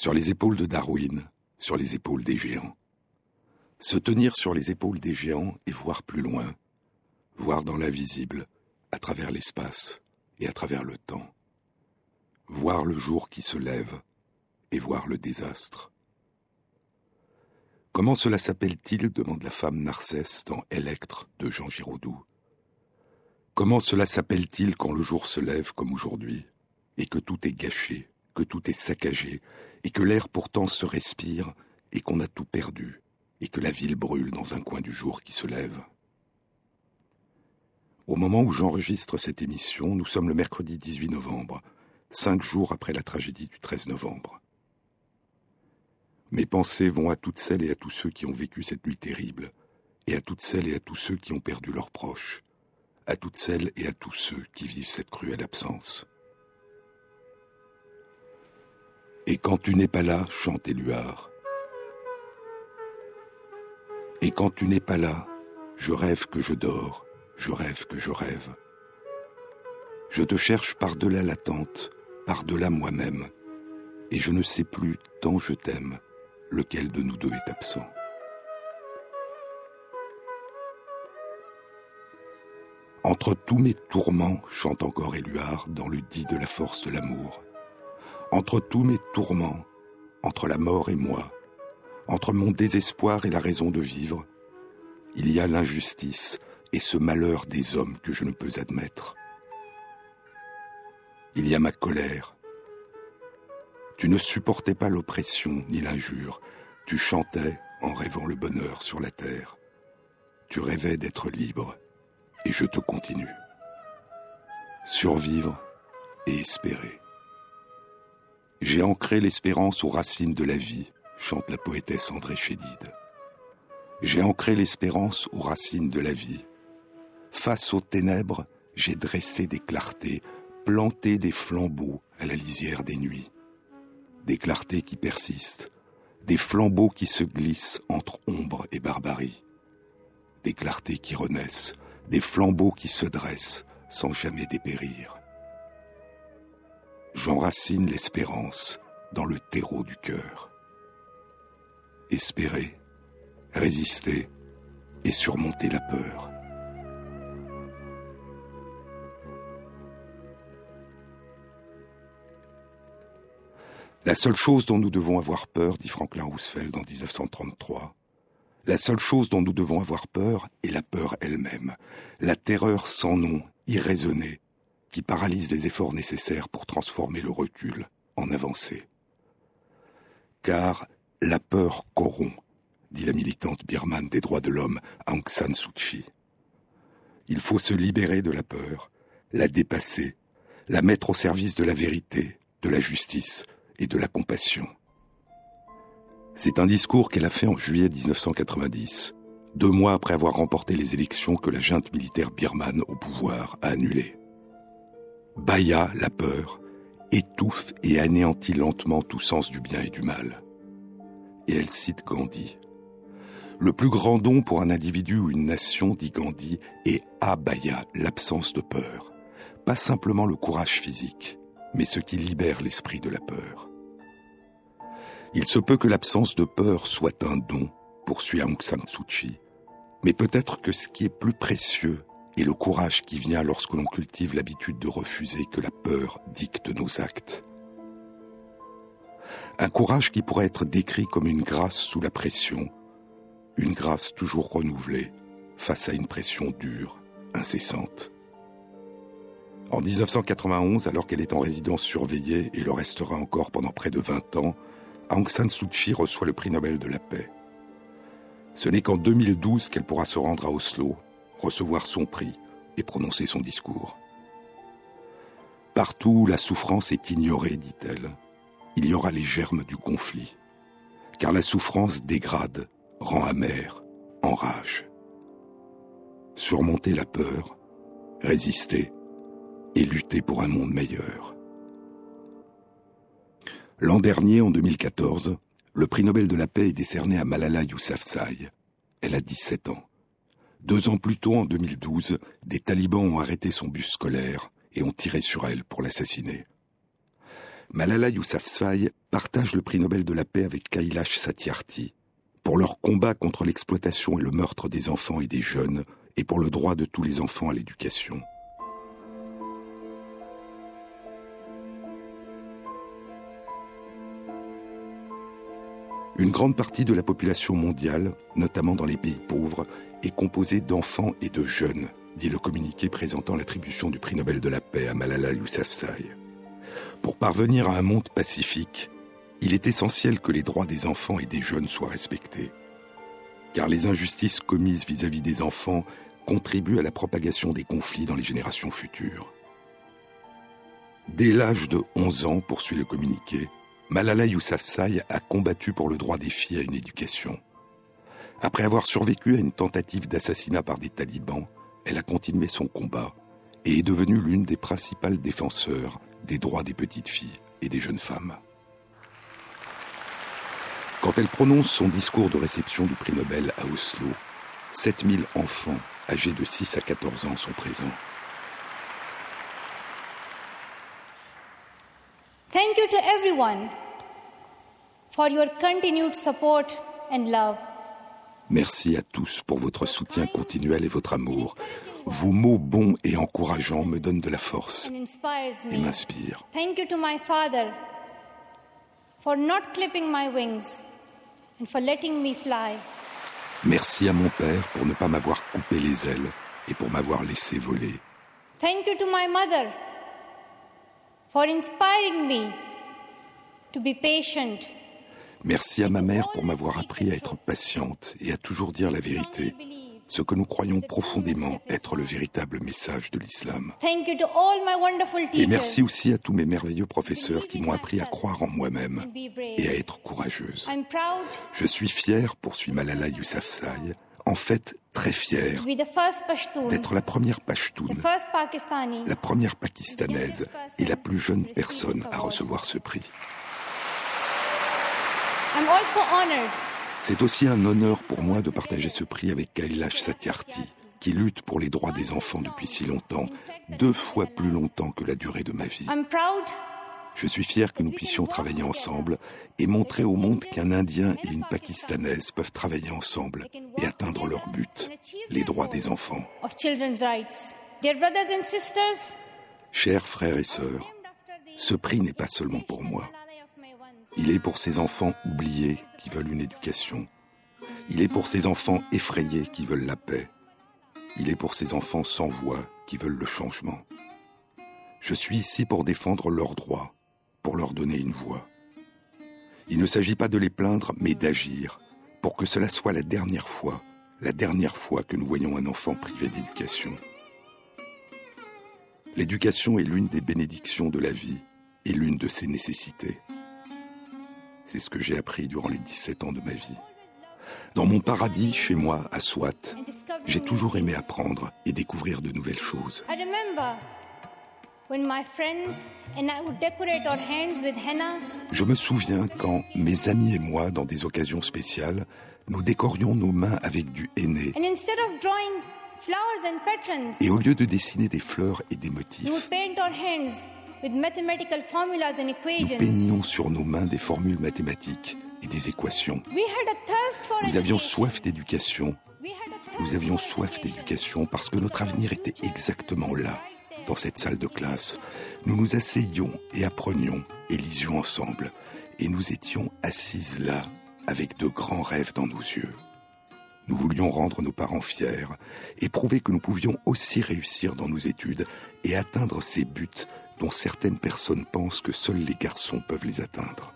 Sur les épaules de Darwin, sur les épaules des géants. Se tenir sur les épaules des géants et voir plus loin, voir dans l'invisible, à travers l'espace et à travers le temps. Voir le jour qui se lève et voir le désastre. Comment cela s'appelle-t-il? demande la femme Narcisse dans Électre de Jean Giraudoux. Comment cela s'appelle-t-il quand le jour se lève comme aujourd'hui, et que tout est gâché, que tout est saccagé, et que l'air pourtant se respire, et qu'on a tout perdu, et que la ville brûle dans un coin du jour qui se lève Au moment où j'enregistre cette émission, nous sommes le mercredi 18 novembre, cinq jours après la tragédie du 13 novembre. Mes pensées vont à toutes celles et à tous ceux qui ont vécu cette nuit terrible, et à toutes celles et à tous ceux qui ont perdu leurs proches, à toutes celles et à tous ceux qui vivent cette cruelle absence. Et quand tu n'es pas là, chante Éluard. Et quand tu n'es pas là, je rêve que je dors, je rêve que je rêve. Je te cherche par-delà l'attente, par-delà moi-même, et je ne sais plus tant je t'aime lequel de nous deux est absent. Entre tous mes tourments, chante encore Éluard dans le dit de la force de l'amour. Entre tous mes tourments, entre la mort et moi, entre mon désespoir et la raison de vivre, il y a l'injustice et ce malheur des hommes que je ne peux admettre. Il y a ma colère, tu ne supportais pas l'oppression ni l'injure. Tu chantais en rêvant le bonheur sur la terre. Tu rêvais d'être libre, et je te continue. Survivre et espérer. J'ai ancré l'espérance aux racines de la vie, chante la poétesse André Chédide. J'ai ancré l'espérance aux racines de la vie. Face aux ténèbres, j'ai dressé des clartés, planté des flambeaux à la lisière des nuits des clartés qui persistent, des flambeaux qui se glissent entre ombre et barbarie, des clartés qui renaissent, des flambeaux qui se dressent sans jamais dépérir. J'enracine l'espérance dans le terreau du cœur. Espérer, résister et surmonter la peur. La seule chose dont nous devons avoir peur, dit Franklin Roosevelt en 1933, la seule chose dont nous devons avoir peur est la peur elle-même, la terreur sans nom, irraisonnée, qui paralyse les efforts nécessaires pour transformer le recul en avancée. Car la peur corrompt, dit la militante birmane des droits de l'homme Aung San Suu Kyi. Il faut se libérer de la peur, la dépasser, la mettre au service de la vérité, de la justice, et de la compassion. C'est un discours qu'elle a fait en juillet 1990, deux mois après avoir remporté les élections que la junte militaire birmane au pouvoir a annulées. Baya, la peur, étouffe et anéantit lentement tout sens du bien et du mal. Et elle cite Gandhi. Le plus grand don pour un individu ou une nation, dit Gandhi, est abaya, l'absence de peur. Pas simplement le courage physique, mais ce qui libère l'esprit de la peur. Il se peut que l'absence de peur soit un don, poursuit Aung San Suu mais peut-être que ce qui est plus précieux est le courage qui vient lorsque l'on cultive l'habitude de refuser que la peur dicte nos actes. Un courage qui pourrait être décrit comme une grâce sous la pression, une grâce toujours renouvelée face à une pression dure, incessante. En 1991, alors qu'elle est en résidence surveillée et le restera encore pendant près de 20 ans, Aung San Suu Kyi reçoit le prix Nobel de la paix. Ce n'est qu'en 2012 qu'elle pourra se rendre à Oslo, recevoir son prix et prononcer son discours. Partout où la souffrance est ignorée, dit-elle, il y aura les germes du conflit, car la souffrance dégrade, rend amère, enrage. Surmonter la peur, résister et lutter pour un monde meilleur. L'an dernier, en 2014, le prix Nobel de la paix est décerné à Malala Yousafzai. Elle a 17 ans. Deux ans plus tôt, en 2012, des talibans ont arrêté son bus scolaire et ont tiré sur elle pour l'assassiner. Malala Yousafzai partage le prix Nobel de la paix avec Kailash Satyarthi pour leur combat contre l'exploitation et le meurtre des enfants et des jeunes et pour le droit de tous les enfants à l'éducation. Une grande partie de la population mondiale, notamment dans les pays pauvres, est composée d'enfants et de jeunes, dit le communiqué présentant l'attribution du prix Nobel de la paix à Malala Yousafzai. Pour parvenir à un monde pacifique, il est essentiel que les droits des enfants et des jeunes soient respectés. Car les injustices commises vis-à-vis des enfants contribuent à la propagation des conflits dans les générations futures. Dès l'âge de 11 ans, poursuit le communiqué, Malala Yousafzai a combattu pour le droit des filles à une éducation. Après avoir survécu à une tentative d'assassinat par des talibans, elle a continué son combat et est devenue l'une des principales défenseurs des droits des petites filles et des jeunes femmes. Quand elle prononce son discours de réception du prix Nobel à Oslo, 7000 enfants âgés de 6 à 14 ans sont présents. Thank you to everyone for your continued support and love. Merci à tous pour votre soutien continuel et votre amour. Vos mots bons et encourageants me donnent de la force et m'inspirent. Thank you to my father for not clipping my wings and for letting me fly. Merci à mon père pour ne pas m'avoir coupé les ailes et pour m'avoir laissé voler. Thank you to my mother for inspiring me to be patient. Merci à ma mère pour m'avoir appris à être patiente et à toujours dire la vérité, ce que nous croyons profondément être le véritable message de l'islam. Et merci aussi à tous mes merveilleux professeurs qui m'ont appris à croire en moi-même et à être courageuse. Je suis fier, poursuit Malala Yousafzai, en fait très Pashtun, d'être la première Pakistani. la première pakistanaise et la plus jeune personne à recevoir ce prix. I'm also honored C'est aussi un honneur pour moi de partager ce prix avec Kailash Satyarthi, qui lutte pour les droits des enfants depuis si longtemps, deux fois plus longtemps que la durée de ma vie. Je suis fier que nous puissions travailler ensemble et montrer au monde qu'un Indien et une Pakistanaise peuvent travailler ensemble et atteindre leur but, les droits des enfants. Chers frères et sœurs, ce prix n'est pas seulement pour moi. Il est pour ces enfants oubliés qui veulent une éducation. Il est pour ces enfants effrayés qui veulent la paix. Il est pour ces enfants sans voix qui veulent le changement. Je suis ici pour défendre leurs droits, pour leur donner une voix. Il ne s'agit pas de les plaindre, mais d'agir, pour que cela soit la dernière fois, la dernière fois que nous voyons un enfant privé d'éducation. L'éducation est l'une des bénédictions de la vie et l'une de ses nécessités. C'est ce que j'ai appris durant les 17 ans de ma vie. Dans mon paradis, chez moi, à Swat, j'ai toujours aimé apprendre et découvrir de nouvelles choses. Je me souviens quand mes amis et moi, dans des occasions spéciales, nous décorions nos mains avec du henné. Et au lieu de dessiner des fleurs et des motifs, nous peignions sur nos mains des formules mathématiques et des équations. Nous avions soif d'éducation. Nous avions soif d'éducation parce que notre avenir était exactement là, dans cette salle de classe. Nous nous asseyions et apprenions et lisions ensemble. Et nous étions assises là, avec de grands rêves dans nos yeux. Nous voulions rendre nos parents fiers et prouver que nous pouvions aussi réussir dans nos études et atteindre ces buts dont certaines personnes pensent que seuls les garçons peuvent les atteindre.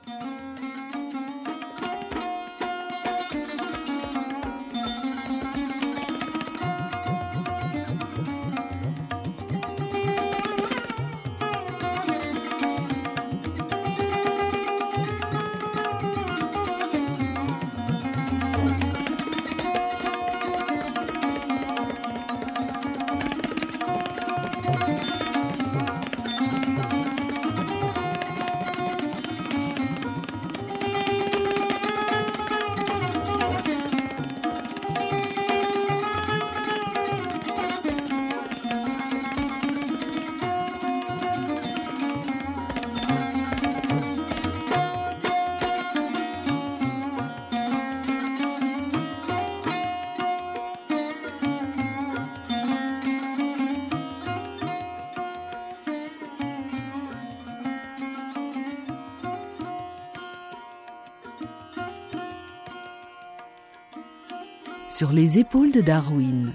Sur les épaules de Darwin.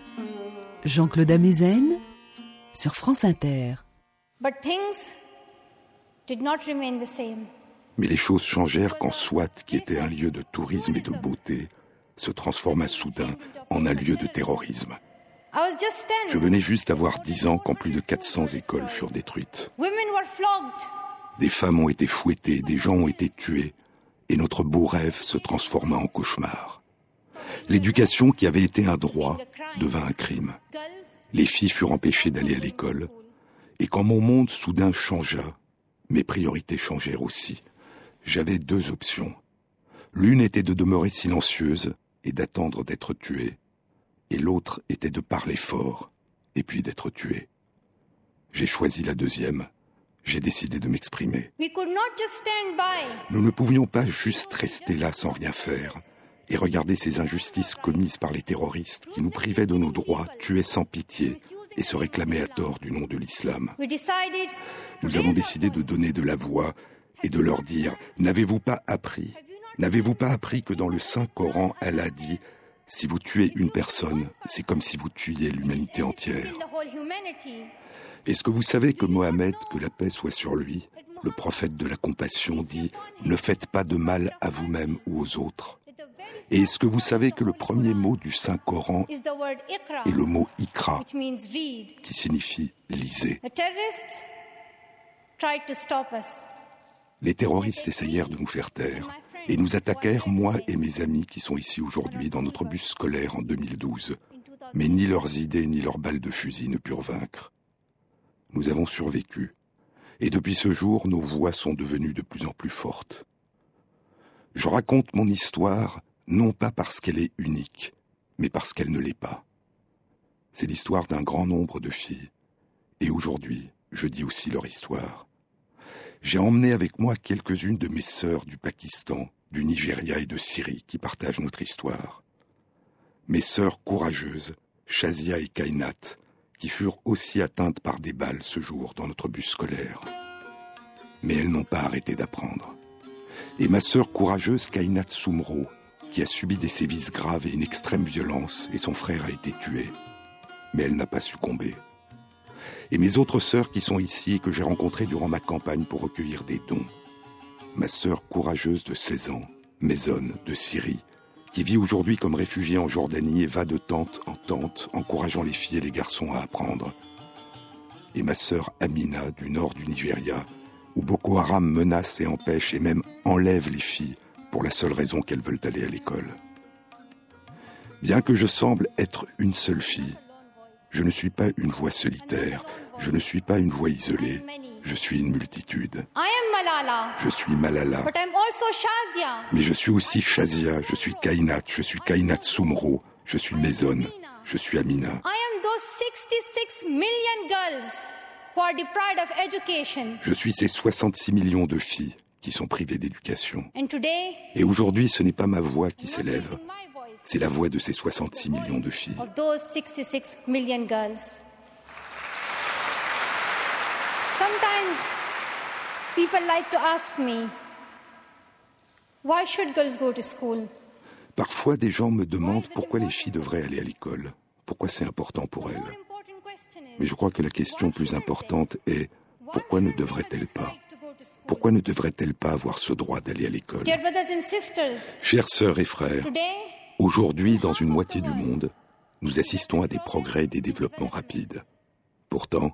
Jean-Claude Amezen sur France Inter. But things did not remain the same. Mais les choses changèrent quand Swat, qui était un lieu de tourisme et de beauté, se transforma soudain en un lieu de terrorisme. I was just 10. Je venais juste d'avoir 10 ans quand plus de 400 écoles furent détruites. Des femmes ont été fouettées, des gens ont été tués, et notre beau rêve se transforma en cauchemar. L'éducation qui avait été un droit devint un crime. Les filles furent empêchées d'aller à l'école, et quand mon monde soudain changea, mes priorités changèrent aussi. J'avais deux options. L'une était de demeurer silencieuse et d'attendre d'être tuée, et l'autre était de parler fort et puis d'être tuée. J'ai choisi la deuxième. J'ai décidé de m'exprimer. Nous ne pouvions pas juste rester là sans rien faire et regarder ces injustices commises par les terroristes qui nous privaient de nos droits, tuaient sans pitié et se réclamaient à tort du nom de l'islam. Nous avons décidé de donner de la voix et de leur dire N'avez-vous pas appris N'avez-vous pas appris que dans le Saint Coran, Allah dit Si vous tuez une personne, c'est comme si vous tuiez l'humanité entière. Est-ce que vous savez que Mohammed, que la paix soit sur lui, le prophète de la compassion, dit Ne faites pas de mal à vous-même ou aux autres Et est-ce que vous savez que le premier mot du Saint Coran is the word ikra, est le mot Ikra, qui signifie lisez. Les terroristes essayèrent de nous faire taire et nous attaquèrent, moi et mes amis qui sont ici aujourd'hui dans notre bus scolaire en 2012. Mais ni leurs idées ni leurs balles de fusil ne purent vaincre. Nous avons survécu. Et depuis ce jour, nos voix sont devenues de plus en plus fortes. Je raconte mon histoire non pas parce qu'elle est unique, mais parce qu'elle ne l'est pas. C'est l'histoire d'un grand nombre de filles. Et aujourd'hui, je dis aussi leur histoire. J'ai emmené avec moi quelques-unes de mes sœurs du Pakistan, du Nigeria et de Syrie qui partagent notre histoire. Mes sœurs courageuses, Shazia et Kainat, qui furent aussi atteintes par des balles ce jour dans notre bus scolaire. Mais elles n'ont pas arrêté d'apprendre. Et ma sœur courageuse Kainat Soumro, qui a subi des sévices graves et une extrême violence, et son frère a été tué. Mais elle n'a pas succombé. Et mes autres sœurs qui sont ici et que j'ai rencontrées durant ma campagne pour recueillir des dons. Ma sœur courageuse de 16 ans, Maison de Syrie, qui vit aujourd'hui comme réfugiée en Jordanie et va de tente en tente, encourageant les filles et les garçons à apprendre. Et ma sœur Amina du nord du Nigeria, où Boko Haram menace et empêche et même enlève les filles pour la seule raison qu'elles veulent aller à l'école. Bien que je semble être une seule fille, je ne suis pas une voix solitaire, je ne suis pas une voix isolée, je suis une multitude. Je suis Malala, mais je suis aussi Shazia, je suis Kainat, je suis Kainat Soumro, je suis Maison, je suis Amina. I am those 66 million girls who are deprived of education. Je suis ces 66 millions de filles qui sont privées d'éducation. Et aujourd'hui, ce n'est pas ma voix qui s'élève, c'est la voix de ces 66 millions de filles. of those 66 million girls. Sometimes people like to ask me, why should girls go to school? Parfois, des gens me demandent pourquoi les filles devraient aller à l'école, pourquoi c'est important pour elles? Mais je crois que la question plus importante est pourquoi ne devraient-elles pas? Pourquoi ne devraient-elles pas avoir ce droit d'aller à l'école? Chères sœurs et frères, aujourd'hui, dans une moitié du monde, nous assistons à des progrès et des développements rapides. Pourtant,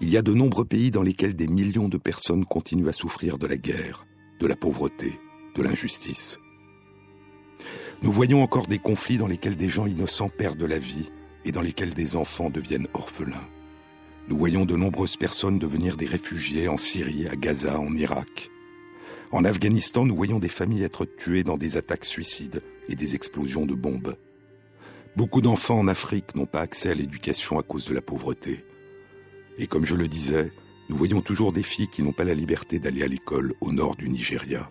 il y a de nombreux pays dans lesquels des millions de personnes continuent à souffrir de la guerre, de la pauvreté, de l'injustice. Nous voyons encore des conflits dans lesquels des gens innocents perdent la vie et dans lesquels des enfants deviennent orphelins. Nous voyons de nombreuses personnes devenir des réfugiés en Syrie, à Gaza, en Irak. En Afghanistan, nous voyons des familles être tuées dans des attaques suicides et des explosions de bombes. Beaucoup d'enfants en Afrique n'ont pas accès à l'éducation à cause de la pauvreté. Et comme je le disais, nous voyons toujours des filles qui n'ont pas la liberté d'aller à l'école au nord du Nigeria.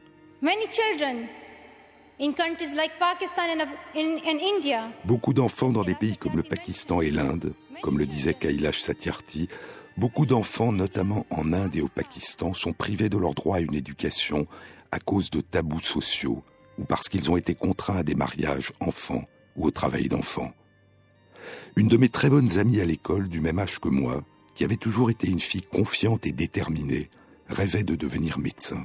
Beaucoup d'enfants dans des pays comme le Pakistan et l'Inde, comme le disait Kailash Satyarthi, beaucoup d'enfants, notamment en Inde et au Pakistan, sont privés de leur droit à une éducation à cause de tabous sociaux ou parce qu'ils ont été contraints à des mariages enfants ou au travail d'enfant. Une de mes très bonnes amies à l'école, du même âge que moi, qui avait toujours été une fille confiante et déterminée, rêvait de devenir médecin.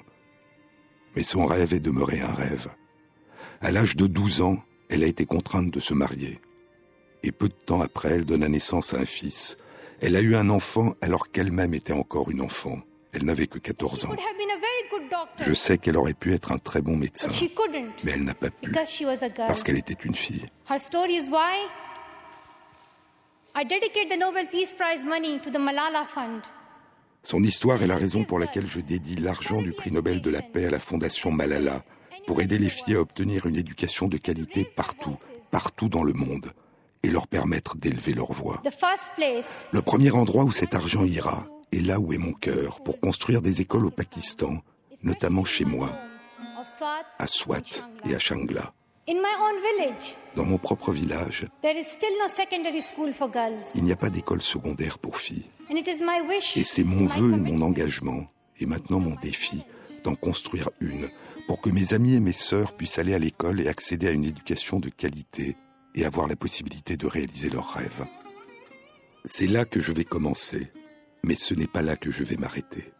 Mais son rêve est demeuré un rêve. À l'âge de 12 ans, elle a été contrainte de se marier. Et peu de temps après, elle donna naissance à un fils. Elle a eu un enfant alors qu'elle-même était encore une enfant. Elle n'avait que 14 ans. Je sais qu'elle aurait pu être un très bon médecin, mais elle n'a pas pu parce qu'elle était une fille. Son histoire est la raison pour laquelle je dédie l'argent du prix Nobel de la paix à la fondation Malala pour aider les filles à obtenir une éducation de qualité partout, partout dans le monde et leur permettre d'élever leur voix. Le premier endroit où cet argent ira est là où est mon cœur pour construire des écoles au Pakistan, notamment chez moi, à Swat et à Shangla. Dans mon propre village, il n'y a pas d'école secondaire pour filles. Et c'est mon vœu et mon engagement, et maintenant mon défi, d'en construire une, pour que mes amis et mes sœurs puissent aller à l'école et accéder à une éducation de qualité et avoir la possibilité de réaliser leurs rêves. C'est là que je vais commencer, mais ce n'est pas là que je vais m'arrêter.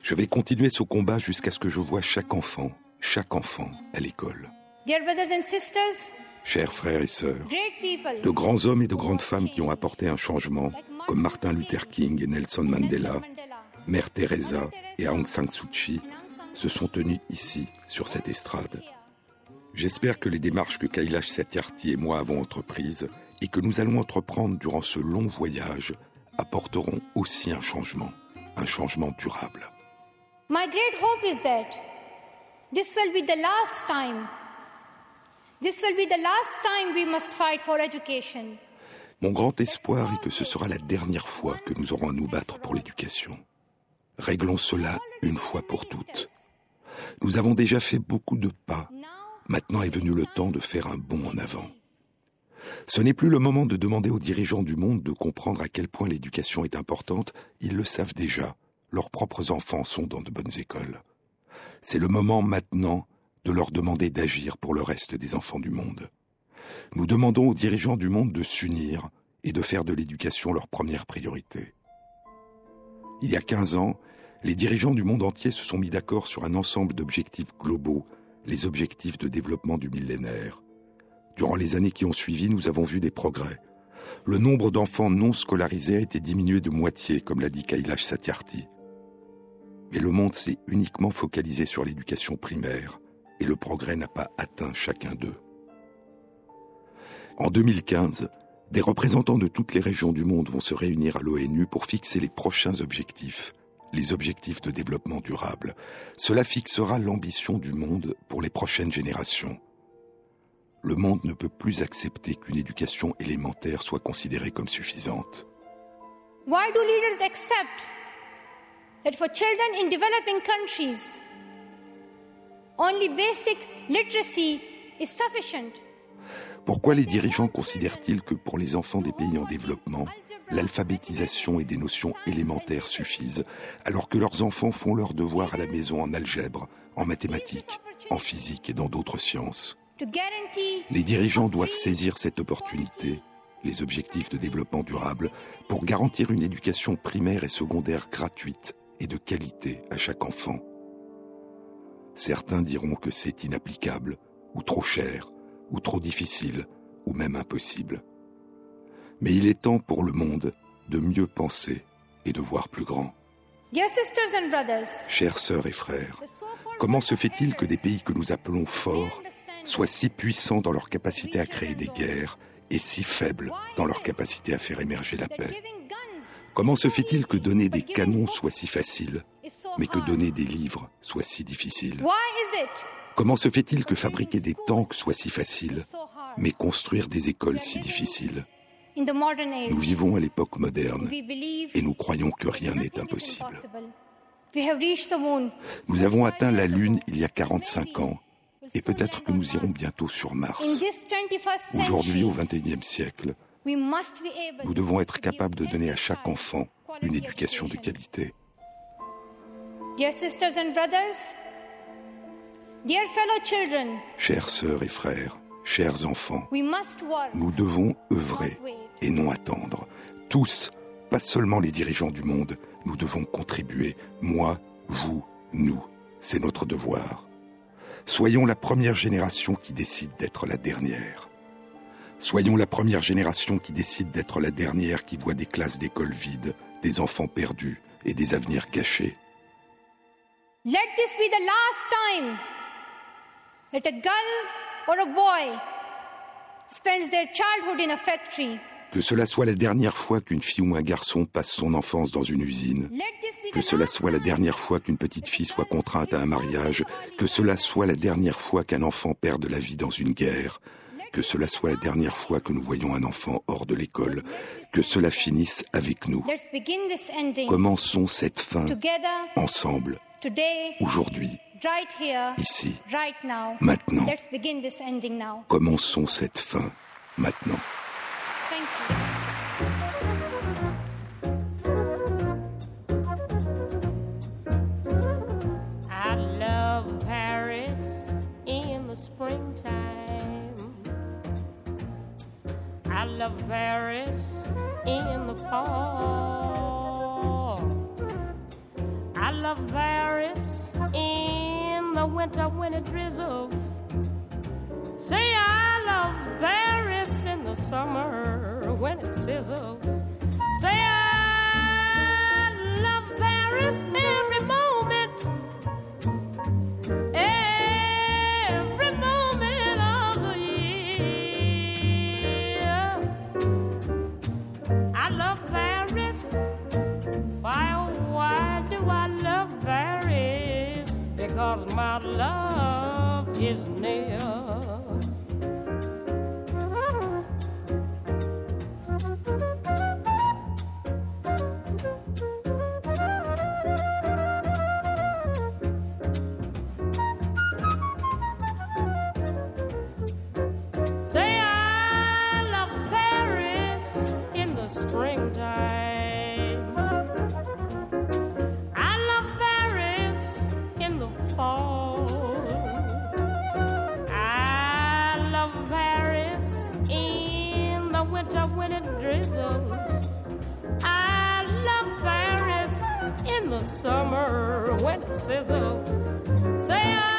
Je vais continuer ce combat jusqu'à ce que je vois chaque enfant, chaque enfant à l'école. Chers frères et sœurs, de grands hommes et de grandes femmes qui ont apporté un changement, comme Martin Luther King et Nelson Mandela, Mère Teresa et Aung San Suu Kyi, se sont tenus ici, sur cette estrade. J'espère que les démarches que Kailash Satyarthi et moi avons entreprises et que nous allons entreprendre durant ce long voyage apporteront aussi un changement, un changement durable. My great hope is that this will be the last time mon grand espoir est que ce sera la dernière fois que nous aurons à nous battre pour l'éducation. Réglons cela une fois pour toutes. Nous avons déjà fait beaucoup de pas. Maintenant est venu le temps de faire un bond en avant. Ce n'est plus le moment de demander aux dirigeants du monde de comprendre à quel point l'éducation est importante, ils le savent déjà. Leurs propres enfants sont dans de bonnes écoles. C'est le moment maintenant de leur demander d'agir pour le reste des enfants du monde. Nous demandons aux dirigeants du monde de s'unir et de faire de l'éducation leur première priorité. Il y a 15 ans, les dirigeants du monde entier se sont mis d'accord sur un ensemble d'objectifs globaux, les objectifs de développement du millénaire. Durant les années qui ont suivi, nous avons vu des progrès. Le nombre d'enfants non scolarisés a été diminué de moitié, comme l'a dit Kailash Satyarthi. Mais le monde s'est uniquement focalisé sur l'éducation primaire, et le progrès n'a pas atteint chacun d'eux. En 2015, des représentants de toutes les régions du monde vont se réunir à l'ONU pour fixer les prochains objectifs, les objectifs de développement durable. Cela fixera l'ambition du monde pour les prochaines générations. Le monde ne peut plus accepter qu'une éducation élémentaire soit considérée comme suffisante. Why do leaders accept that for children in developing countries, Only basic literacy is sufficient? Pourquoi les dirigeants considèrent-ils que pour les enfants des pays en développement, l'alphabétisation et des notions élémentaires suffisent, alors que leurs enfants font leurs devoirs à la maison en algèbre, en mathématiques, en physique et dans d'autres sciences? Les dirigeants doivent saisir cette opportunité, les objectifs de développement durable, pour garantir une éducation primaire et secondaire gratuite et de qualité à chaque enfant. Certains diront que c'est inapplicable, ou trop cher, ou trop difficile, ou même impossible. Mais il est temps pour le monde de mieux penser et de voir plus grand. Chères sœurs et frères, comment se fait-il que des pays que nous appelons forts soient si puissants dans leur capacité à créer des guerres et si faibles dans leur capacité à faire émerger la paix? Comment se fait-il que donner des canons soit si facile, mais que donner des livres soit si difficile? Comment se fait-il que fabriquer des tanks soit si facile, mais construire des écoles si difficile? Nous vivons à l'époque moderne et nous croyons que rien n'est impossible. Nous avons atteint la Lune il y a 45 ans et peut-être que nous irons bientôt sur Mars. Aujourd'hui, au XXIe siècle, nous devons être capables de donner à chaque enfant une éducation de qualité. Chères sœurs et frères, Chers enfants, we must work, nous devons œuvrer et non attendre. Tous, pas seulement les dirigeants du monde, nous devons contribuer. Moi, vous, nous. C'est notre devoir. Soyons la première génération qui décide d'être la dernière. Soyons la première génération qui décide d'être la dernière qui voit des classes d'école vides, des enfants perdus et des avenirs gâchés. Let this be the last time that a girl or a boy spends their childhood in a factory. Que cela soit la dernière fois qu'une fille ou un garçon passe son enfance dans une usine. Que cela soit la dernière fois qu'une petite fille soit contrainte à un mariage. Que cela soit la dernière fois qu'un enfant perde la vie dans une guerre. Que cela soit la dernière fois que nous voyons un enfant hors de l'école. Que cela finisse avec nous. Commençons cette fin ensemble, aujourd'hui, ici, right now. maintenant. Let's begin this ending now. Commençons cette fin maintenant. Thank you. I love Paris in the springtime. I love Paris in the fall. I love Paris in the winter when it drizzles. Say I love Paris in the summer when it sizzles. Say I love Paris every Because my love is near. Summer when it sizzles. Say I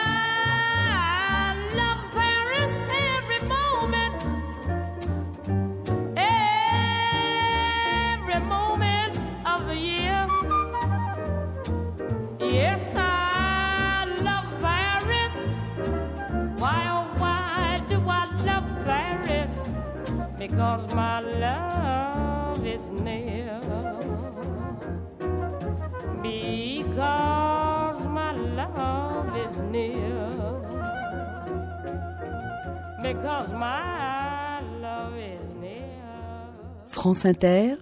France Inter,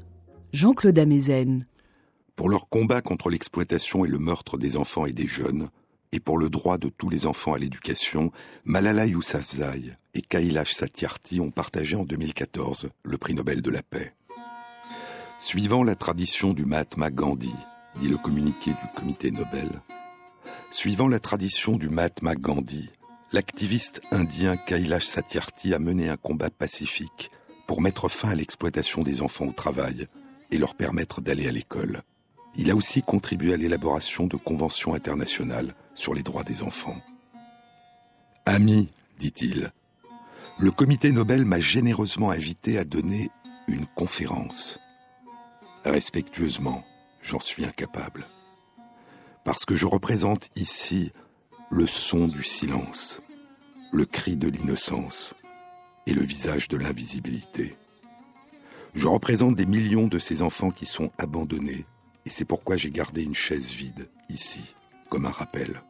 Jean-Claude Amezen. Pour leur combat contre l'exploitation et le meurtre des enfants et des jeunes, et pour le droit de tous les enfants à l'éducation, Malala Yousafzai et Kailash Satyarthi ont partagé en 2014 le prix Nobel de la paix. Suivant la tradition du Mahatma Gandhi, dit le communiqué du comité Nobel, suivant la tradition du Mahatma Gandhi, l'activiste indien Kailash Satyarthi a mené un combat pacifique pour mettre fin à l'exploitation des enfants au travail et leur permettre d'aller à l'école. Il a aussi contribué à l'élaboration de conventions internationales sur les droits des enfants. Ami, dit-il, le comité Nobel m'a généreusement invité à donner une conférence. Respectueusement, j'en suis incapable. Parce que je représente ici le son du silence, le cri de l'innocence et le visage de l'invisibilité. Je représente des millions de ces enfants qui sont abandonnés, et c'est pourquoi j'ai gardé une chaise vide, ici, comme un rappel.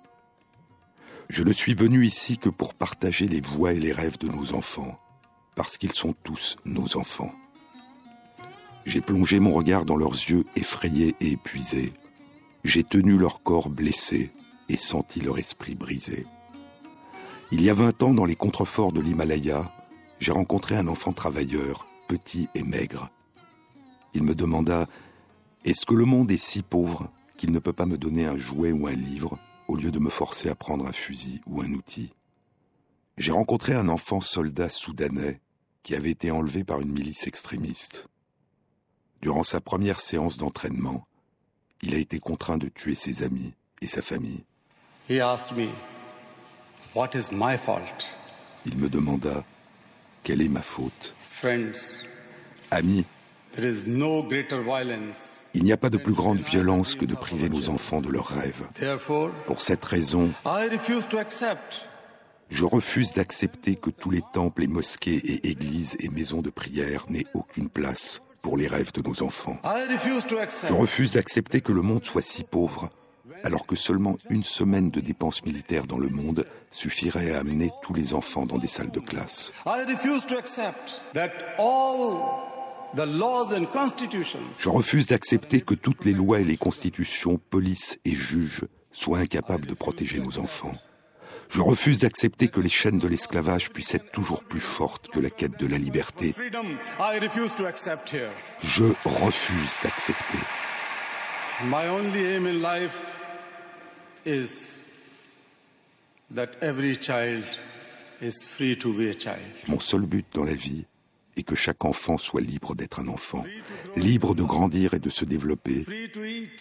Je ne suis venu ici que pour partager les voix et les rêves de nos enfants, parce qu'ils sont tous nos enfants. J'ai plongé mon regard dans leurs yeux effrayés et épuisés. J'ai tenu leur corps blessé et senti leur esprit brisé. Il y a vingt ans, dans les contreforts de l'Himalaya, j'ai rencontré un enfant travailleur, petit et maigre. Il me demanda Est-ce que le monde est si pauvre qu'il ne peut pas me donner un jouet ou un livre au lieu de me forcer à prendre un fusil ou un outil? J'ai rencontré un enfant soldat soudanais qui avait été enlevé par une milice extrémiste. Durant sa première séance d'entraînement, il a été contraint de tuer ses amis et sa famille. He asked me, What is my fault? Il me demanda quelle est ma faute? Friends, Amis, there is no greater violence. il n'y a pas de plus grande violence que de priver nos enfants de leurs rêves. Therefore, Pour cette raison, I refuse to accept je refuse d'accepter que tous les temples et mosquées et églises et maisons de prière n'aient aucune place pour les rêves de nos enfants. I refuse to Je refuse d'accepter que le monde soit si pauvre, alors que seulement une semaine de dépenses militaires dans le monde suffirait à amener tous les enfants dans des salles de classe. Je refuse d'accepter que toutes les lois et les constitutions, polices et juges soient incapables de protéger nos enfants. Je refuse d'accepter que les chaînes de l'esclavage puissent être toujours plus fortes que la quête de la liberté. Je refuse d'accepter. My only aim in life is that every child is free to be a child. Mon seul but dans la vie est que chaque enfant soit libre d'être un enfant, libre de grandir et de se développer,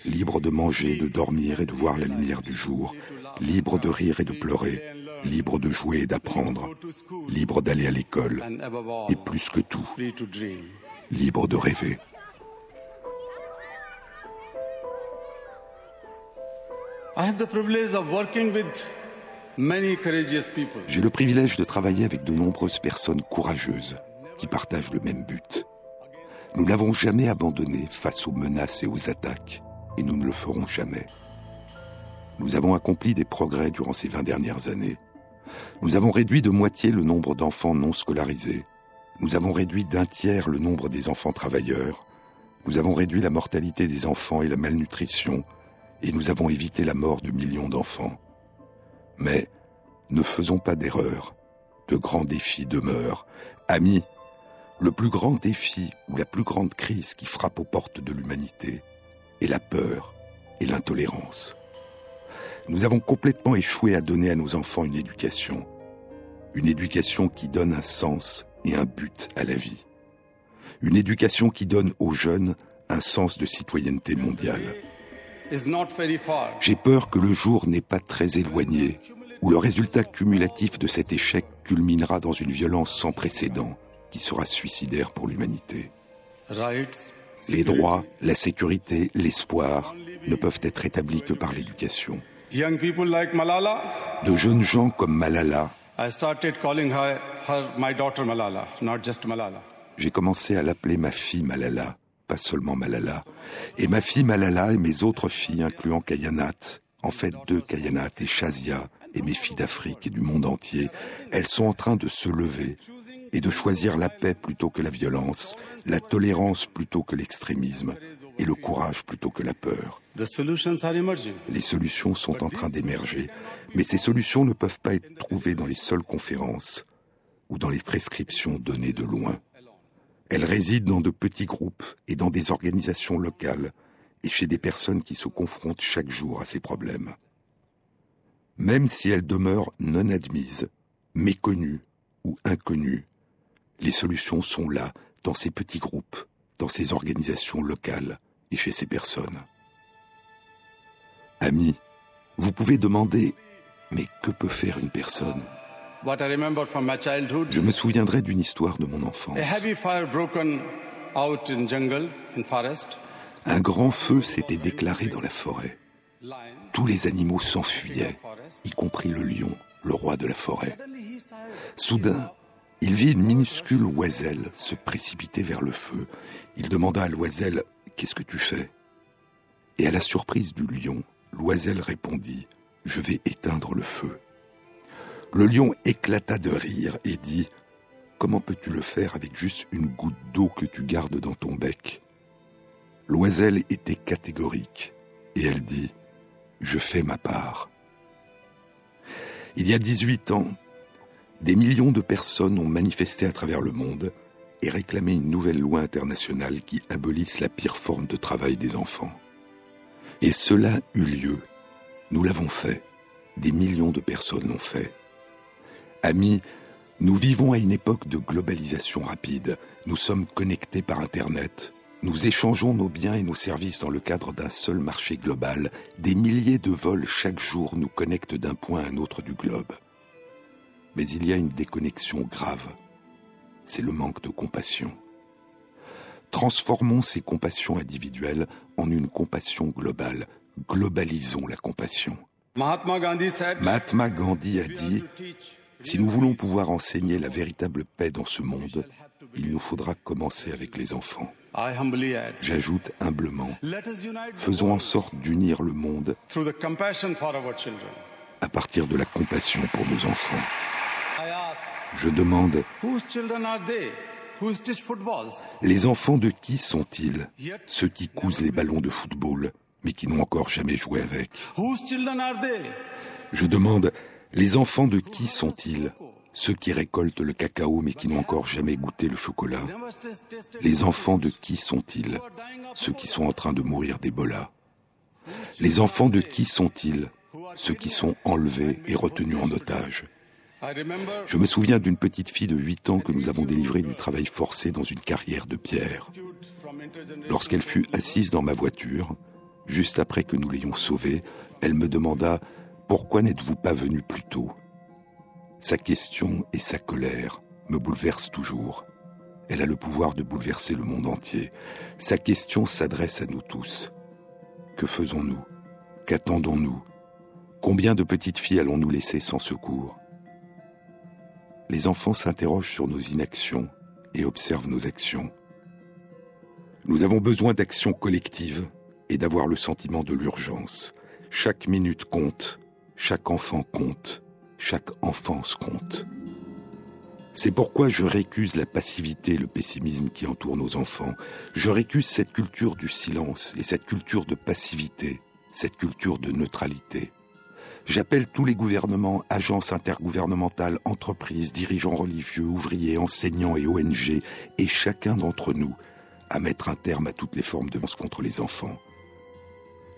libre de manger, de dormir et de voir la lumière du jour, libre de rire et de pleurer, libre de jouer et d'apprendre, libre d'aller à l'école, et plus que tout, libre de rêver. J'ai le privilège de travailler avec de nombreuses personnes courageuses qui partagent le même but. Nous n'avons jamais abandonné face aux menaces et aux attaques, et nous ne le ferons jamais. Nous avons accompli des progrès durant ces 20 dernières années. Nous avons réduit de moitié le nombre d'enfants non scolarisés. Nous avons réduit d'un tiers le nombre des enfants travailleurs. Nous avons réduit la mortalité des enfants et la malnutrition. Et nous avons évité la mort de millions d'enfants. Mais ne faisons pas d'erreur. De grands défis demeurent. Amis, le plus grand défi ou la plus grande crise qui frappe aux portes de l'humanité est la peur et l'intolérance. Nous avons complètement échoué à donner à nos enfants une éducation. Une éducation qui donne un sens et un but à la vie. Une éducation qui donne aux jeunes un sens de citoyenneté mondiale. J'ai peur que le jour n'est pas très éloigné, où le résultat cumulatif de cet échec culminera dans une violence sans précédent qui sera suicidaire pour l'humanité. Les droits, la sécurité, l'espoir ne peuvent être établis que par l'éducation. De jeunes gens comme Malala. j'ai commencé à l'appeler ma fille Malala, pas seulement Malala. Et ma fille Malala et mes autres filles, incluant Kayanat, en fait deux Kayanat et Shazia, et mes filles d'Afrique et du monde entier, elles sont en train de se lever et de choisir la paix plutôt que la violence, la tolérance plutôt que l'extrémisme, et le courage plutôt que la peur. Les solutions sont en train d'émerger, mais ces solutions ne peuvent pas être trouvées dans les seules conférences ou dans les prescriptions données de loin. Elles résident dans de petits groupes et dans des organisations locales et chez des personnes qui se confrontent chaque jour à ces problèmes. Même si elles demeurent non admises, méconnues ou inconnues, les solutions sont là, dans ces petits groupes, dans ces organisations locales et chez ces personnes. Amis, vous pouvez demander, mais que peut faire une personne? Je me souviendrai d'une histoire de mon enfance. Un grand feu s'était déclaré dans la forêt. Tous les animaux s'enfuyaient, y compris le lion, le roi de la forêt. Soudain, il vit une minuscule oiselle se précipiter vers le feu. Il demanda à l'oiselle Qu'est-ce que tu fais? Et à la surprise du lion, l'oiselle répondit Je vais éteindre le feu. Le lion éclata de rire et dit Comment peux-tu le faire avec juste une goutte d'eau que tu gardes dans ton bec? L'oiselle était catégorique et elle dit Je fais ma part. Il y a 18 ans, des millions de personnes ont manifesté à travers le monde et réclamé une nouvelle loi internationale qui abolisse la pire forme de travail des enfants. Et cela eut lieu. Nous l'avons fait. Des millions de personnes l'ont fait. Amis, nous vivons à une époque de globalisation rapide. Nous sommes connectés par Internet. Nous échangeons nos biens et nos services dans le cadre d'un seul marché global. Des milliers de vols chaque jour nous connectent d'un point à un autre du globe. Mais il y a une déconnexion grave. C'est le manque de compassion. Transformons ces compassions individuelles en une compassion globale. Globalisons la compassion. Mahatma Gandhi a dit, si nous voulons pouvoir enseigner la véritable paix dans ce monde, il nous faudra commencer avec les enfants. J'ajoute humblement, faisons en sorte d'unir le monde à partir de la compassion pour nos enfants. Je demande, les enfants de qui sont-ils Ceux qui cousent les ballons de football, mais qui n'ont encore jamais joué avec? Je demande, les enfants de qui sont-ils? Ceux qui récoltent le cacao, mais qui n'ont encore jamais goûté le chocolat. Les enfants de qui sont-ils? Ceux qui sont en train de mourir d'Ebola. Les enfants de qui sont-ils? Ceux qui sont enlevés et retenus en otage. Je me souviens d'une petite fille de 8 ans que nous avons délivrée du travail forcé dans une carrière de pierre. Lorsqu'elle fut assise dans ma voiture, juste après que nous l'ayons sauvée, elle me demanda Pourquoi n'êtes-vous pas venu plus tôt? Sa question et sa colère me bouleversent toujours. Elle a le pouvoir de bouleverser le monde entier. Sa question s'adresse à nous tous. Que faisons-nous? Qu'attendons-nous? Combien de petites filles allons-nous laisser sans secours? Les enfants s'interrogent sur nos inactions et observent nos actions. Nous avons besoin d'actions collectives et d'avoir le sentiment de l'urgence. Chaque minute compte, chaque enfant compte, chaque enfance compte. C'est pourquoi je récuse la passivité et le pessimisme qui entourent nos enfants. Je récuse cette culture du silence et cette culture de passivité, cette culture de neutralité. J'appelle tous les gouvernements, agences intergouvernementales, entreprises, dirigeants religieux, ouvriers, enseignants et ONG, et chacun d'entre nous, à mettre un terme à toutes les formes de violence contre les enfants.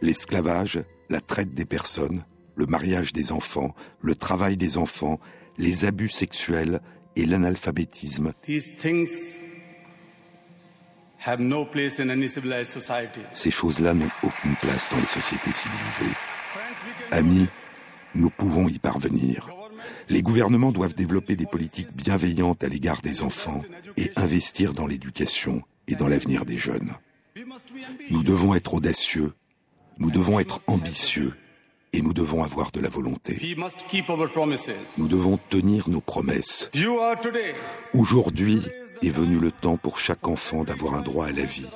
L'esclavage, la traite des personnes, le mariage des enfants, le travail des enfants, les abus sexuels et l'analphabétisme, no ces choses-là n'ont aucune place dans les sociétés civilisées. Amis, nous pouvons y parvenir. Les gouvernements doivent développer des politiques bienveillantes à l'égard des enfants et investir dans l'éducation et dans l'avenir des jeunes. Nous devons être audacieux, nous devons être ambitieux et nous devons avoir de la volonté. Nous devons tenir nos promesses. Aujourd'hui est venu le temps pour chaque enfant d'avoir un droit à la vie,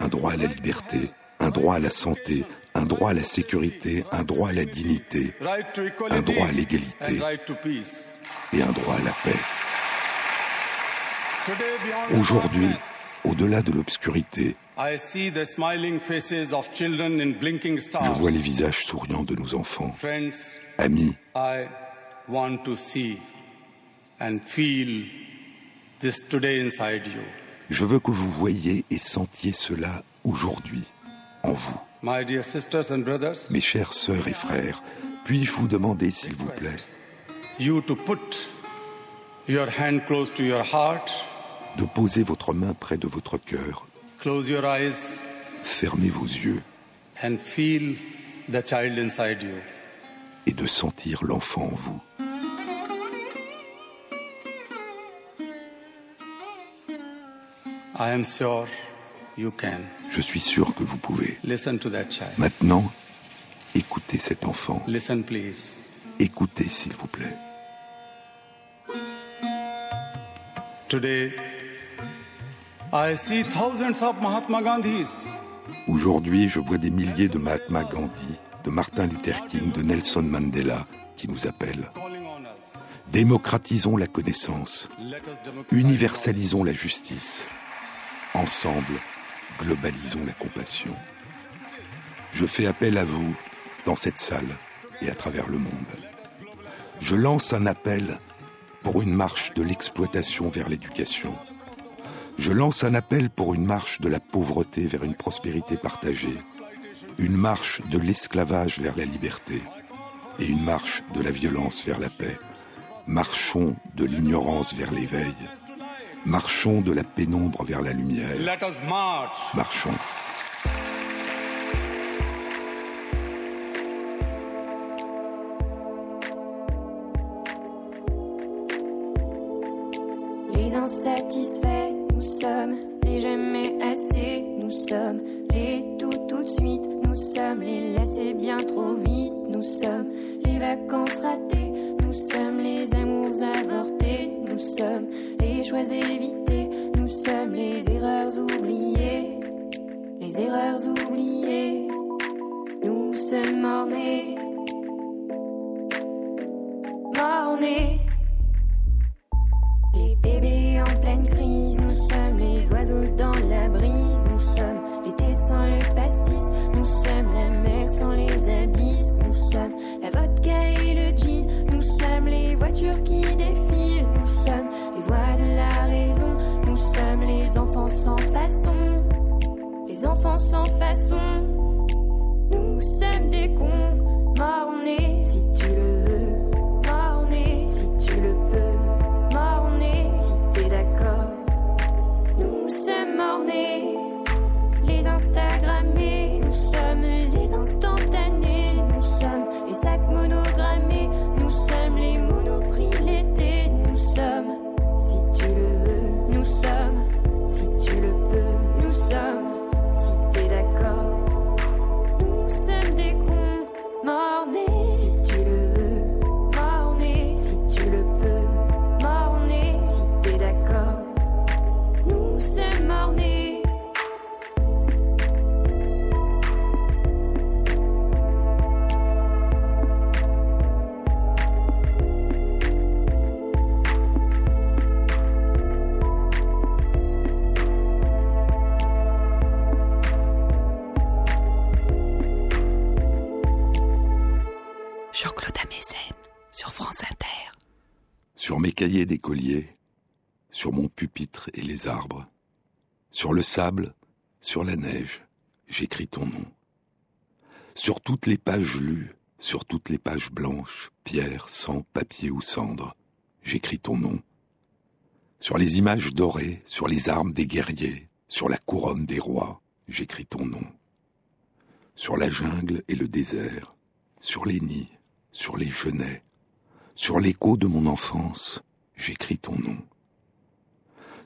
un droit à la liberté, un droit à la santé, un droit à la sécurité, un droit à la dignité un droit à l'égalité et un droit à la paix. Aujourd'hui, au-delà de l'obscurité, je vois les visages souriants de nos enfants. Friends, Amis, I want to see and feel this today inside you. je veux que vous voyiez et sentiez cela aujourd'hui, en vous. Mes chères sœurs et frères, puis-je vous demander, s'il vous plaît, de poser votre main près de votre cœur, close your eyes, fermez vos yeux and feel the child inside you. et de sentir l'enfant en vous. I am sure you can. Je suis sûr que vous pouvez. Listen to that child. Maintenant, écoutez cet enfant. Listen, please. Écoutez, s'il vous plaît. Today, Aujourd'hui, je vois des milliers de Mahatma Gandhi, de Martin Luther King, de Nelson Mandela qui nous appellent. Démocratisons la connaissance, universalisons la justice. Ensemble, globalisons la compassion. Je fais appel à vous dans cette salle et à travers le monde. Je lance un appel pour une marche de l'exploitation vers l'éducation. Je lance un appel pour une marche de la pauvreté vers une prospérité partagée. Une marche de l'esclavage vers la liberté. et une marche de la violence vers la paix. Marchons de l'ignorance vers l'éveil. Marchons de la pénombre vers la lumière. Marchons. Sur mon pupitre et les arbres, sur le sable, sur la neige, j'écris ton nom. Sur toutes les pages lues, sur toutes les pages blanches, pierre, sang, papier ou cendre, j'écris ton nom. Sur les images dorées, sur les armes des guerriers, sur la couronne des rois, j'écris ton nom. Sur la jungle et le désert, sur les nids, sur les genêts, sur l'écho de mon enfance, j'écris ton nom.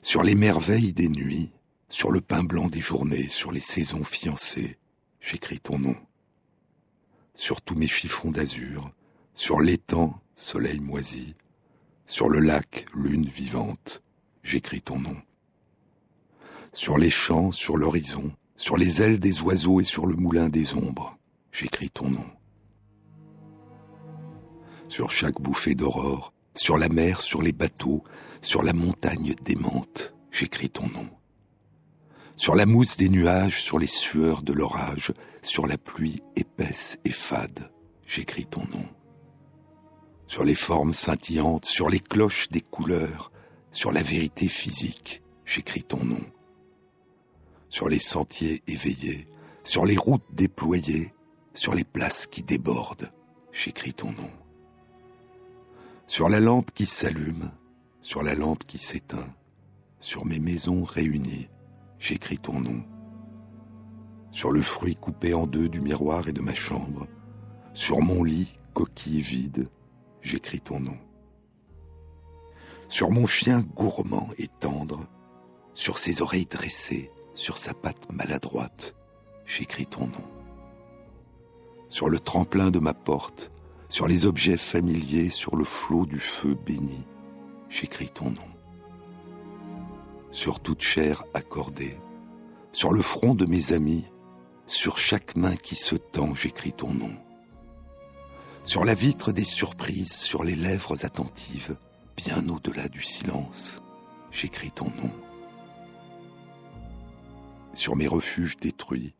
Sur les merveilles des nuits, sur le pain blanc des journées, sur les saisons fiancées, j'écris ton nom. Sur tous mes chiffons d'azur, sur l'étang, soleil moisi, sur le lac, lune vivante, j'écris ton nom. Sur les champs, sur l'horizon, sur les ailes des oiseaux et sur le moulin des ombres, j'écris ton nom sur chaque bouffée d'aurore, sur la mer, sur les bateaux, sur la montagne démente, j'écris ton nom. Sur la mousse des nuages, sur les sueurs de l'orage, sur la pluie épaisse et fade, j'écris ton nom. Sur les formes scintillantes, sur les cloches des couleurs, sur la vérité physique, j'écris ton nom. Sur les sentiers éveillés, sur les routes déployées, sur les places qui débordent, j'écris ton nom sur la lampe qui s'allume, sur la lampe qui s'éteint, sur mes maisons réunies, j'écris ton nom. Sur le fruit coupé en deux du miroir et de ma chambre, sur mon lit, coquille vide, j'écris ton nom. Sur mon chien gourmand et tendre, sur ses oreilles dressées, sur sa patte maladroite, j'écris ton nom. Sur le tremplin de ma porte, sur les objets familiers, sur le flot du feu béni, j'écris ton nom. Sur toute chair accordée, sur le front de mes amis, sur chaque main qui se tend, j'écris ton nom. Sur la vitre des surprises, sur les lèvres attentives, bien au-delà du silence, j'écris ton nom. Sur mes refuges détruits,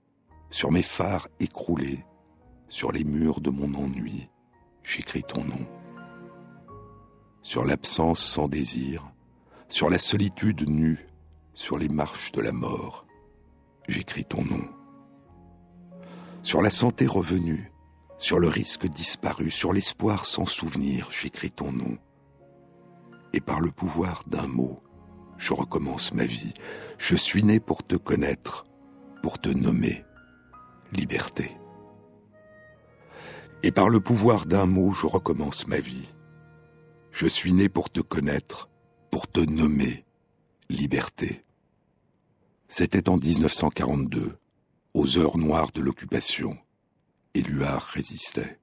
sur mes phares écroulés, sur les murs de mon ennui, j'écris ton nom. Sur l'absence sans désir, sur la solitude nue, sur les marches de la mort, j'écris ton nom. Sur la santé revenue, Sur le risque disparu, sur l'espoir sans souvenir, j'écris ton nom. Et par le pouvoir d'un mot, je recommence ma vie. Je suis né pour te connaître, pour te nommer. Liberté. Et par le pouvoir d'un mot, je recommence ma vie. Je suis né pour te connaître, pour te nommer. Liberté. C'était en 1942, aux heures noires de l'occupation, et Luard résistait.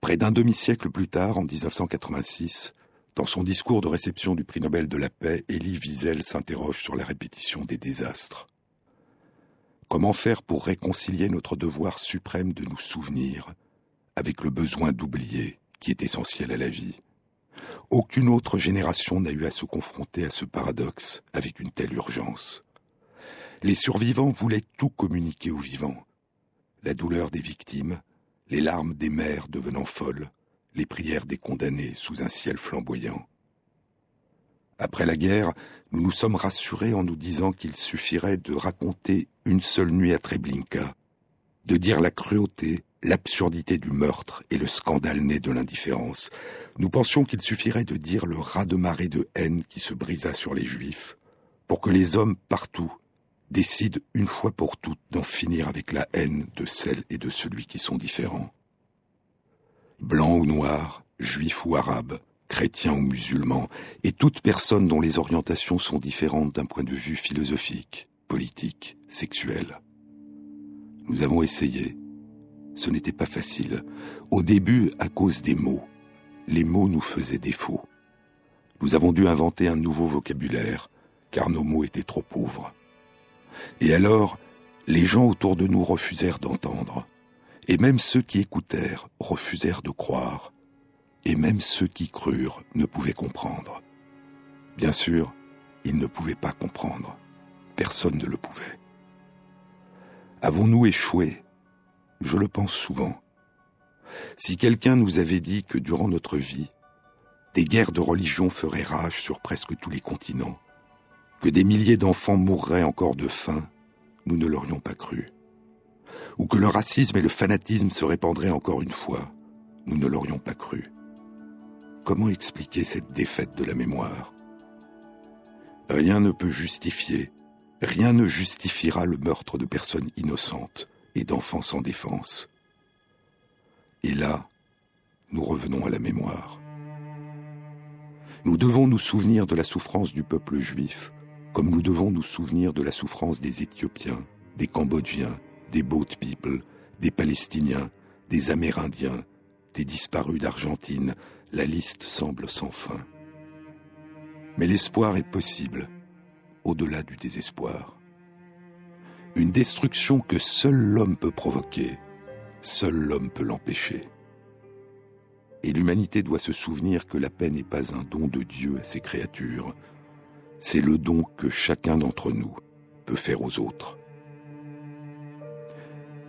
Près d'un demi-siècle plus tard, en 1986, dans son discours de réception du prix Nobel de la paix, Elie Wiesel s'interroge sur la répétition des désastres. Comment faire pour réconcilier notre devoir suprême de nous souvenir avec le besoin d'oublier qui est essentiel à la vie? Aucune autre génération n'a eu à se confronter à ce paradoxe avec une telle urgence. Les survivants voulaient tout communiquer aux vivants. La douleur des victimes, les larmes des mères devenant folles, les prières des condamnés sous un ciel flamboyant. Après la guerre, nous nous sommes rassurés en nous disant qu'il suffirait de raconter une seule nuit à Treblinka, de dire la cruauté, l'absurdité du meurtre et le scandale né de l'indifférence. Nous pensions qu'il suffirait de dire le raz-de-marée de haine qui se brisa sur les Juifs, pour que les hommes partout décident une fois pour toutes d'en finir avec la haine de celle et de celui qui sont différents. Blanc ou noir, juif ou arabe, chrétien ou musulman, et toute personne dont les orientations sont différentes d'un point de vue philosophique, politique, sexuel. Nous avons essayé, ce n'était pas facile. Au début, à cause des mots. Les mots nous faisaient défaut. Nous avons dû inventer un nouveau vocabulaire, car nos mots étaient trop pauvres. Et alors, les gens autour de nous refusèrent d'entendre. Et même ceux qui écoutèrent refusèrent de croire. Et même ceux qui crurent ne pouvaient comprendre. Bien sûr, ils ne pouvaient pas comprendre. Personne ne le pouvait. Avons-nous échoué? Je le pense souvent. Si quelqu'un nous avait dit que durant notre vie, des guerres de religion feraient rage sur presque tous les continents, que des milliers d'enfants mourraient encore de faim, nous ne l'aurions pas cru. Ou que le racisme et le fanatisme se répandraient encore une fois, nous ne l'aurions pas cru. Comment expliquer cette défaite de la mémoire? Rien ne peut justifier, rien ne justifiera le meurtre de personnes innocentes, et d'enfants sans défense. Et là, nous revenons à la mémoire. Nous devons nous souvenir de la souffrance du peuple juif, comme nous devons nous souvenir de la souffrance des Éthiopiens, des Cambodgiens, des Boat People, des Palestiniens, des Amérindiens, des disparus d'Argentine. La liste semble sans fin. Mais l'espoir est possible, au-delà du désespoir une destruction que seul l'homme peut provoquer, seul l'homme peut l'empêcher. Et l'humanité doit se souvenir que la paix n'est pas un don de Dieu à ses créatures, c'est le don que chacun d'entre nous peut faire aux autres.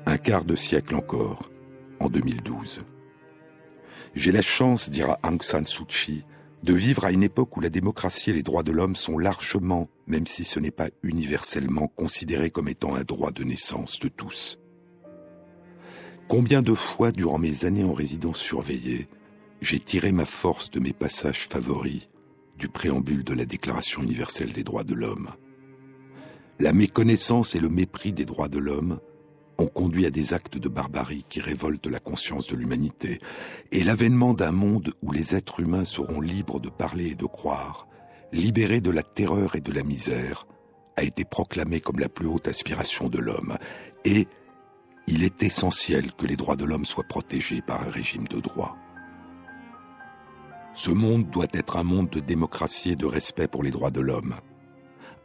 Un quart de siècle encore, en 2012. J'ai la chance, dira Aung San Suu Kyi, de vivre à une époque où la démocratie et les droits de l'homme sont largement, même si ce n'est pas universellement, considérés comme étant un droit de naissance de tous. Combien de fois, durant mes années en résidence surveillée, j'ai tiré ma force de mes passages favoris du préambule de la Déclaration universelle des droits de l'homme. La méconnaissance et le mépris des droits de l'homme ont conduit à des actes de barbarie qui révoltent la conscience de l'humanité, et l'avènement d'un monde où les êtres humains seront libres de parler et de croire, libérés de la terreur et de la misère, a été proclamé comme la plus haute aspiration de l'homme, et il est essentiel que les droits de l'homme soient protégés par un régime de droit. Ce monde doit être un monde de démocratie et de respect pour les droits de l'homme,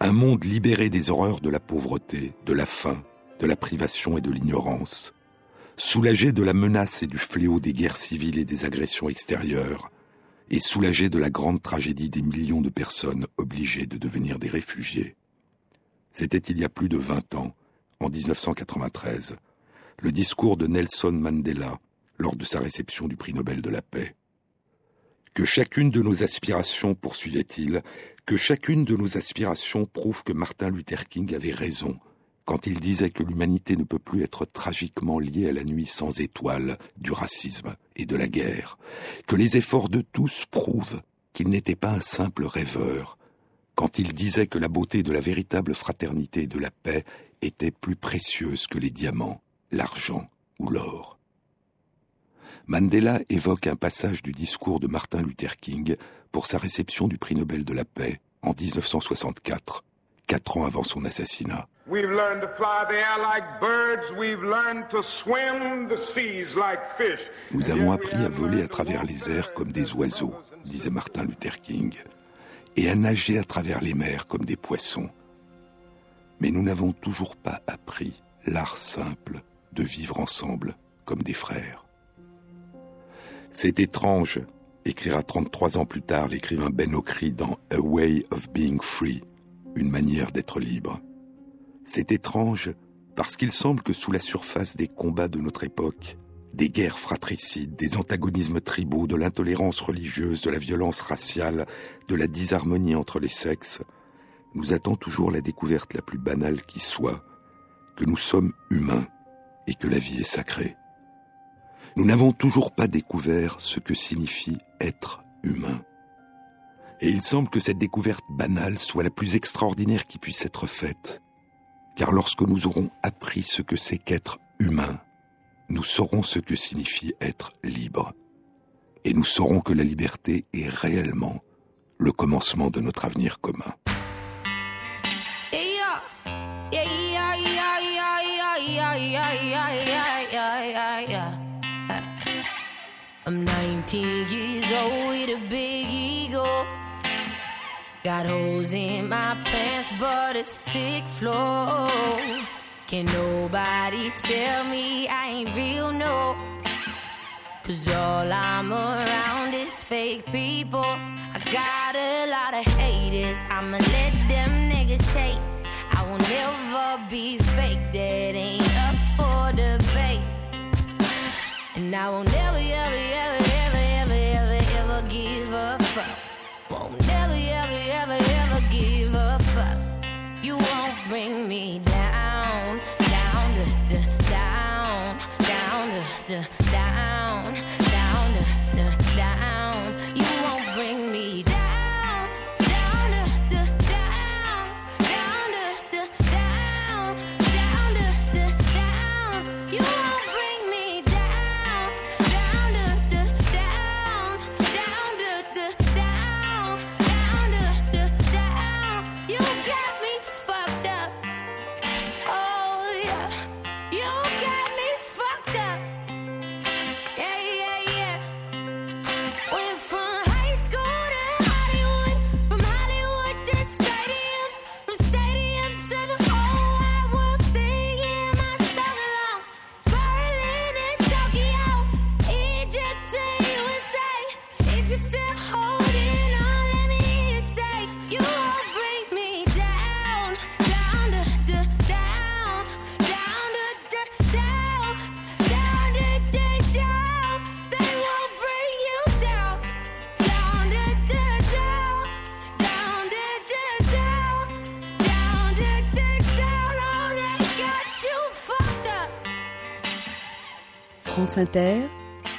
un monde libéré des horreurs de la pauvreté, de la faim, de la privation et de l'ignorance, soulagé de la menace et du fléau des guerres civiles et des agressions extérieures, et soulagé de la grande tragédie des millions de personnes obligées de devenir des réfugiés. C'était il y a plus de vingt ans, en 1993, le discours de Nelson Mandela lors de sa réception du prix Nobel de la paix. Que chacune de nos aspirations, poursuivait-il, que chacune de nos aspirations prouve que Martin Luther King avait raison quand il disait que l'humanité ne peut plus être tragiquement liée à la nuit sans étoiles du racisme et de la guerre, que les efforts de tous prouvent qu'il n'était pas un simple rêveur, quand il disait que la beauté de la véritable fraternité et de la paix était plus précieuse que les diamants, l'argent ou l'or. Mandela évoque un passage du discours de Martin Luther King pour sa réception du prix Nobel de la paix en 1964, quatre ans avant son assassinat. Nous avons appris à voler à travers les airs comme des oiseaux, disait Martin Luther King, et à nager à travers les mers comme des poissons. Mais nous n'avons toujours pas appris l'art simple de vivre ensemble comme des frères. C'est étrange, écrira 33 ans plus tard l'écrivain Ben Okri dans A Way of Being Free, une manière d'être libre. C'est étrange parce qu'il semble que sous la surface des combats de notre époque, des guerres fratricides, des antagonismes tribaux, de l'intolérance religieuse, de la violence raciale, de la disharmonie entre les sexes, nous attend toujours la découverte la plus banale qui soit, que nous sommes humains et que la vie est sacrée. Nous n'avons toujours pas découvert ce que signifie être humain. Et il semble que cette découverte banale soit la plus extraordinaire qui puisse être faite. Car lorsque nous aurons appris ce que c'est qu'être humain, nous saurons ce que signifie être libre. Et nous saurons que la liberté est réellement le commencement de notre avenir commun. I'm 19 years old Got holes in my pants, but a sick flow. Can nobody tell me I ain't real, no? Cause all I'm around is fake people. I got a lot of haters, I'ma let them niggas hate. I will never be fake, that ain't up for debate. And I will never, ever, ever, give a fuck. You won't bring me down,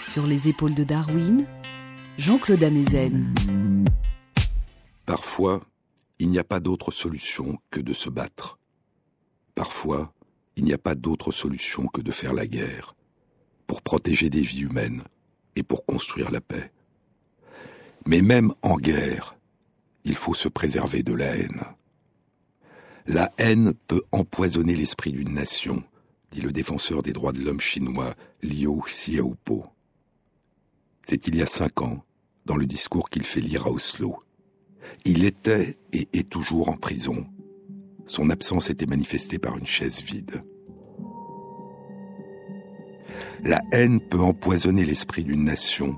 Sur les épaules de Darwin, Jean-Claude Amezen. Parfois, il n'y a pas d'autre solution que de se battre. Parfois, il n'y a pas d'autre solution que de faire la guerre, pour protéger des vies humaines et pour construire la paix. Mais même en guerre, il faut se préserver de la haine. La haine peut empoisonner l'esprit d'une nation, dit le défenseur des droits de l'homme chinois Liu Xiaopo. C'est il y a cinq ans, dans le discours qu'il fait lire à Oslo. Il était et est toujours en prison. Son absence était manifestée par une chaise vide. La haine peut empoisonner l'esprit d'une nation,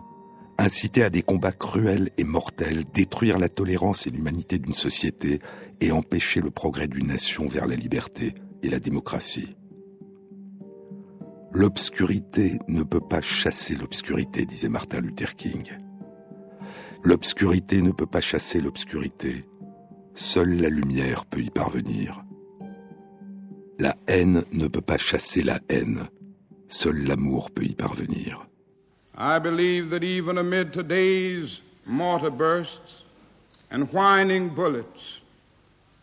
inciter à des combats cruels et mortels, détruire la tolérance et l'humanité d'une société et empêcher le progrès d'une nation vers la liberté et la démocratie. L'obscurité ne peut pas chasser l'obscurité, disait Martin Luther King. L'obscurité ne peut pas chasser l'obscurité. Seule la lumière peut y parvenir. La haine ne peut pas chasser la haine. Seul l'amour peut y parvenir. I believe that even amid today's mortar bursts and whining bullets,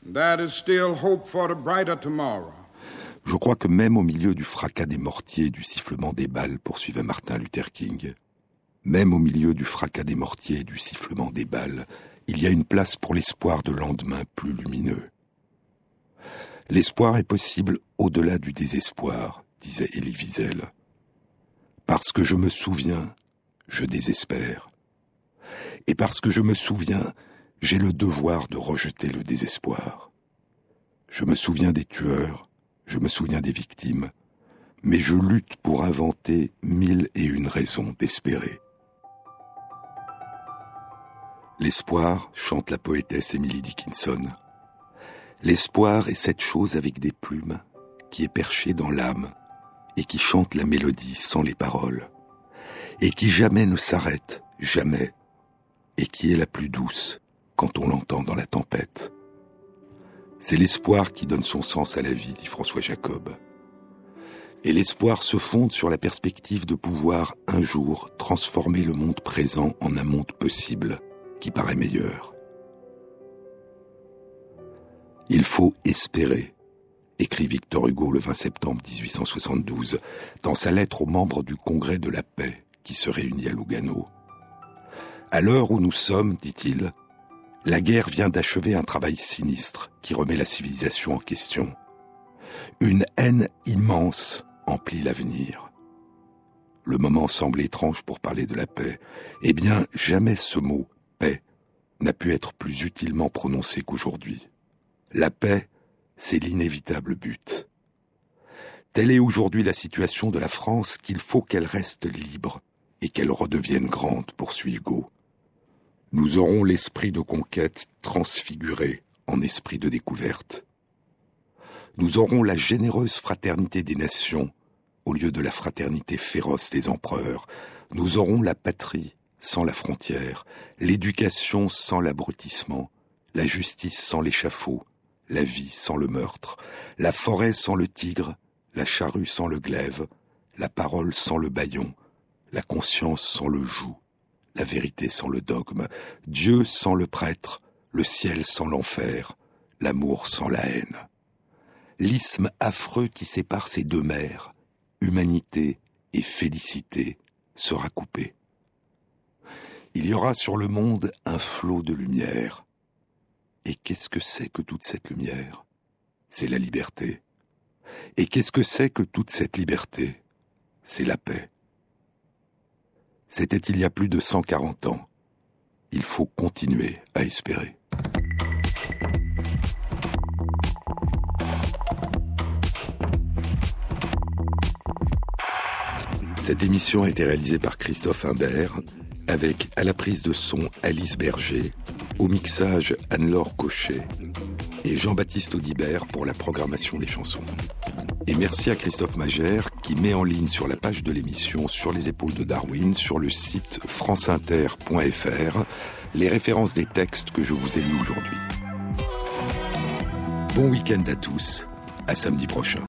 there is still hope for a brighter tomorrow. Je crois que même au milieu du fracas des mortiers et du sifflement des balles, poursuivait Martin Luther King, même au milieu du fracas des mortiers et du sifflement des balles, il y a une place pour l'espoir de lendemain plus lumineux. L'espoir est possible au-delà du désespoir, disait Elie Wiesel. Parce que je me souviens, je désespère. Et parce que je me souviens, j'ai le devoir de rejeter le désespoir. Je me souviens des tueurs, je me souviens des victimes, mais je lutte pour inventer mille et une raisons d'espérer. L'espoir, chante la poétesse Emily Dickinson. L'espoir est cette chose avec des plumes qui est perchée dans l'âme et qui chante la mélodie sans les paroles, et qui jamais ne s'arrête, jamais, et qui est la plus douce quand on l'entend dans la tempête. C'est l'espoir qui donne son sens à la vie, dit François Jacob. Et l'espoir se fonde sur la perspective de pouvoir un jour transformer le monde présent en un monde possible qui paraît meilleur. Il faut espérer, écrit Victor Hugo le 20 septembre 1872 dans sa lettre aux membres du Congrès de la paix qui se réunit à Lugano. À l'heure où nous sommes, dit-il, la guerre vient d'achever un travail sinistre qui remet la civilisation en question. Une haine immense emplit l'avenir. Le moment semble étrange pour parler de la paix. Eh bien, jamais ce mot paix n'a pu être plus utilement prononcé qu'aujourd'hui. La paix, c'est l'inévitable but. Telle est aujourd'hui la situation de la France qu'il faut qu'elle reste libre et qu'elle redevienne grande, poursuit Hugo. Nous aurons l'esprit de conquête transfiguré en esprit de découverte. Nous aurons la généreuse fraternité des nations au lieu de la fraternité féroce des empereurs. Nous aurons la patrie sans la frontière, l'éducation sans l'abrutissement, la justice sans l'échafaud, la vie sans le meurtre, la forêt sans le tigre, la charrue sans le glaive, la parole sans le baillon, la conscience sans le joug, la vérité sans le dogme, Dieu sans le prêtre, le ciel sans l'enfer, l'amour sans la haine. L'isthme affreux qui sépare ces deux mers, humanité et félicité, sera coupé il y aura sur le monde un flot de lumière. Et qu'est-ce que c'est que toute cette lumière? C'est la liberté. Et qu'est-ce que c'est que toute cette liberté? C'est la paix. C'était il y a plus de 140 ans. Il faut continuer à espérer. Cette émission a été réalisée par Christophe Imbert avec à la prise de son Alice Berger, au mixage Anne-Laure Cochet et Jean-Baptiste Audibert pour la programmation des chansons. Et merci à Christophe Magère qui met en ligne sur la page de l'émission Sur les épaules de Darwin, sur le site franceinter.fr, les références des textes que je vous ai lus aujourd'hui. Bon week-end à tous, à samedi prochain.